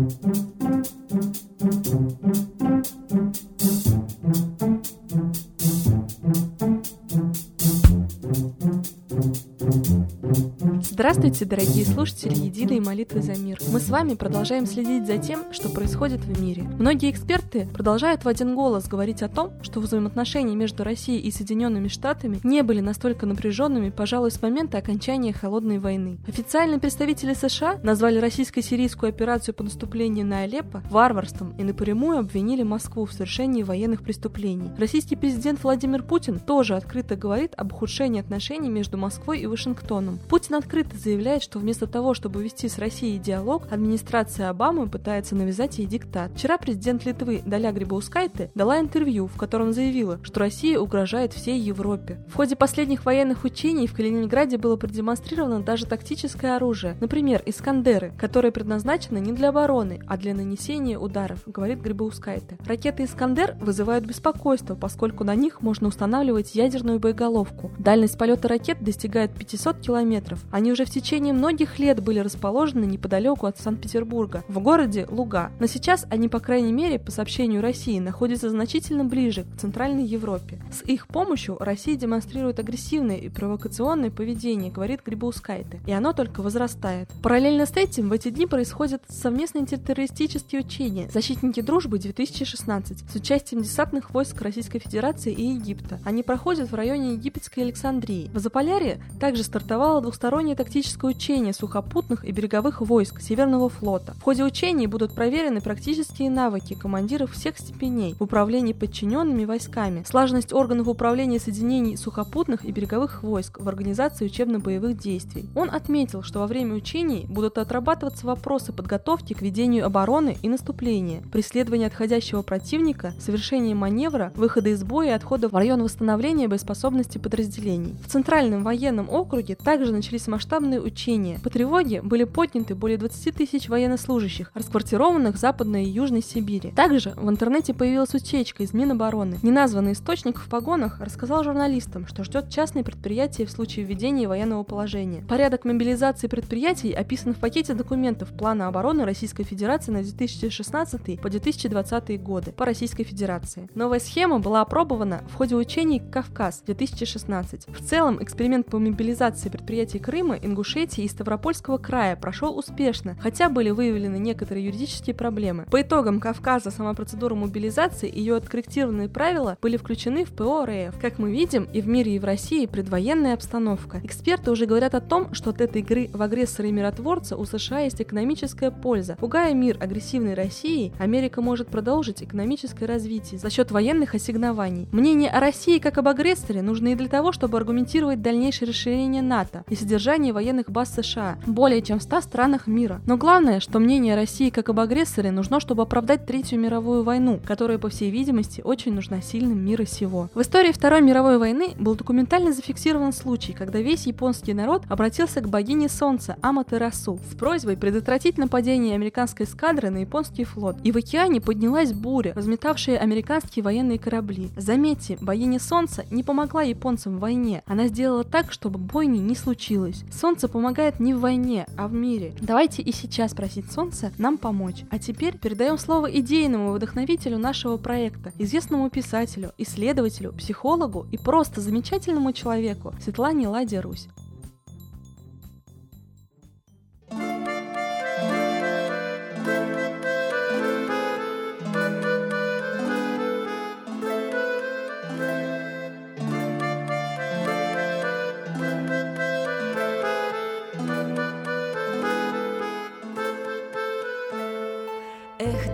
Música Здравствуйте, дорогие слушатели Единой молитвы за мир. Мы с вами продолжаем следить за тем, что происходит в мире. Многие эксперты продолжают в один голос говорить о том, что взаимоотношения между Россией и Соединенными Штатами не были настолько напряженными, пожалуй, с момента окончания Холодной войны. Официальные представители США назвали российско-сирийскую операцию по наступлению на Алеппо варварством и напрямую обвинили Москву в совершении военных преступлений. Российский президент Владимир Путин тоже открыто говорит об ухудшении отношений между Москвой и Вашингтоном. Путин открыто заявляет, что вместо того, чтобы вести с Россией диалог, администрация Обамы пытается навязать ей диктат. Вчера президент Литвы Даля Грибаускайте дала интервью, в котором заявила, что Россия угрожает всей Европе. В ходе последних военных учений в Калининграде было продемонстрировано даже тактическое оружие, например, «Искандеры», которые предназначены не для обороны, а для нанесения ударов, говорит Грибаускайте. Ракеты «Искандер» вызывают беспокойство, поскольку на них можно устанавливать ядерную боеголовку. Дальность полета ракет достигает 500 километров. Они уже уже в течение многих лет были расположены неподалеку от Санкт-Петербурга, в городе Луга. Но сейчас они, по крайней мере, по сообщению России, находятся значительно ближе к Центральной Европе. С их помощью Россия демонстрирует агрессивное и провокационное поведение, говорит Грибаускайте, и оно только возрастает. Параллельно с этим в эти дни происходят совместные террористические учения «Защитники дружбы 2016» с участием десантных войск Российской Федерации и Египта. Они проходят в районе египетской Александрии. В Заполярье также стартовала двусторонняя так тактическое учение сухопутных и береговых войск Северного флота. В ходе учений будут проверены практические навыки командиров всех степеней в управлении подчиненными войсками, слаженность органов управления соединений сухопутных и береговых войск в организации учебно-боевых действий. Он отметил, что во время учений будут отрабатываться вопросы подготовки к ведению обороны и наступления, преследования отходящего противника, совершения маневра, выхода из боя и отхода в район восстановления боеспособности подразделений. В Центральном военном округе также начались масштабные масштабные учения. По тревоге были подняты более 20 тысяч военнослужащих, расквартированных в Западной и Южной Сибири. Также в интернете появилась утечка из Минобороны. Неназванный источник в погонах рассказал журналистам, что ждет частные предприятия в случае введения военного положения. Порядок мобилизации предприятий описан в пакете документов Плана обороны Российской Федерации на 2016 по 2020 годы по Российской Федерации. Новая схема была опробована в ходе учений «Кавказ-2016». В целом, эксперимент по мобилизации предприятий Крыма и Ингушетии и Ставропольского края прошел успешно, хотя были выявлены некоторые юридические проблемы. По итогам Кавказа сама процедура мобилизации и ее откорректированные правила были включены в ПО РФ. Как мы видим, и в мире, и в России предвоенная обстановка. Эксперты уже говорят о том, что от этой игры в агрессора и миротворца у США есть экономическая польза. Пугая мир агрессивной России, Америка может продолжить экономическое развитие за счет военных ассигнований. Мнение о России как об агрессоре нужно и для того, чтобы аргументировать дальнейшее расширение НАТО и содержание военных баз США более чем в 100 странах мира. Но главное, что мнение России как об агрессоре нужно, чтобы оправдать Третью мировую войну, которая, по всей видимости, очень нужна сильным мира сего. В истории Второй мировой войны был документально зафиксирован случай, когда весь японский народ обратился к богине Солнца Аматерасу с просьбой предотвратить нападение американской эскадры на японский флот. И в океане поднялась буря, разметавшая американские военные корабли. Заметьте, богиня Солнца не помогла японцам в войне, она сделала так, чтобы бойни не случилось. Помогает не в войне, а в мире. Давайте и сейчас просить Солнце нам помочь. А теперь передаем слово идейному вдохновителю нашего проекта, известному писателю, исследователю, психологу и просто замечательному человеку Светлане Ладе Русь.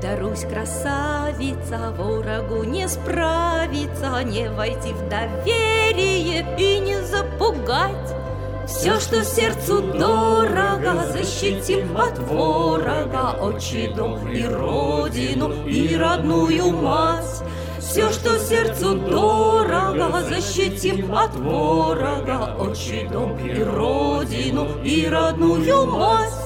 Дарусь, красавица, ворогу не справиться, Не войти в доверие и не запугать. Все, что сердцу дорого, защитим от ворога, Отчий дом и родину, и родную мать. Все, что сердцу дорого, защитим от ворога, Отчий дом и родину, и родную мать.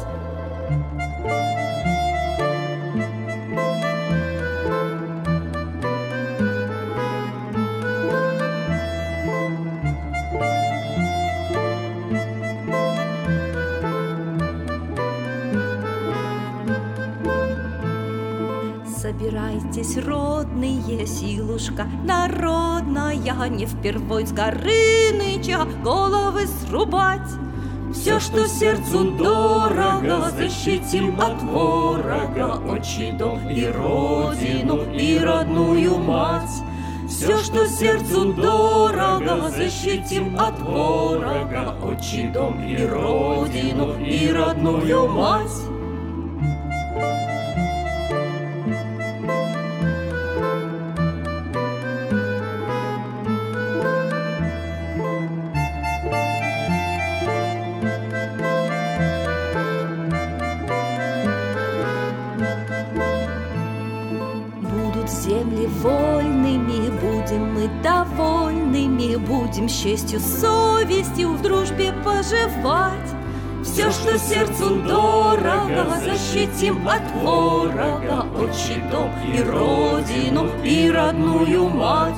Собирайтесь, родные, силушка народная, Не впервой с Горыныча головы срубать. Все, что сердцу дорого, защитим от ворога, Отчий дом и родину, и родную мать. Все, что сердцу дорого, защитим от ворога, Отчий дом и родину, и родную мать. Земли вольными, будем мы довольными, будем с честью, совестью в дружбе поживать. Все, что сердцу дорого, защитим от ворога, Отчий дом и родину, и родную мать.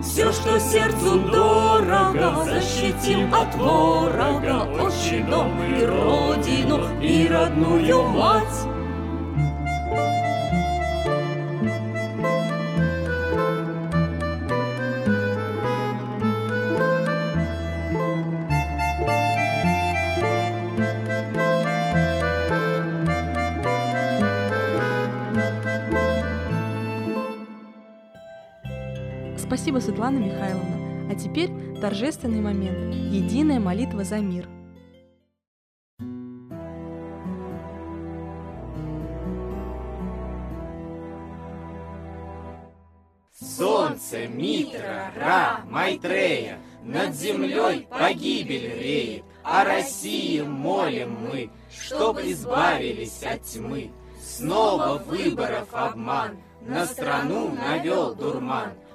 Все, что сердцу дорого, защитим от ворога, Отчий дом и родину, и родную мать. Спасибо, Светлана Михайловна. А теперь торжественный момент. Единая молитва за мир. Солнце, Митра, Ра, Майтрея, Над землей погибель реет, О России молим мы, Чтоб избавились от тьмы. Снова выборов обман, На страну навел дурман,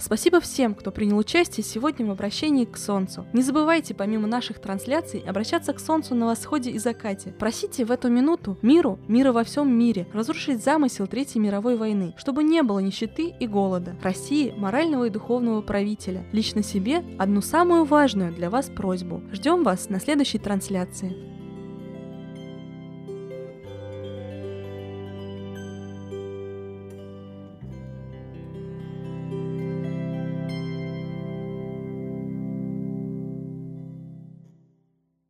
Спасибо всем, кто принял участие сегодня в обращении к Солнцу. Не забывайте, помимо наших трансляций, обращаться к Солнцу на восходе и закате. Просите в эту минуту миру, мира во всем мире, разрушить замысел Третьей мировой войны, чтобы не было нищеты и голода. России морального и духовного правителя. Лично себе одну самую важную для вас просьбу. Ждем вас на следующей трансляции.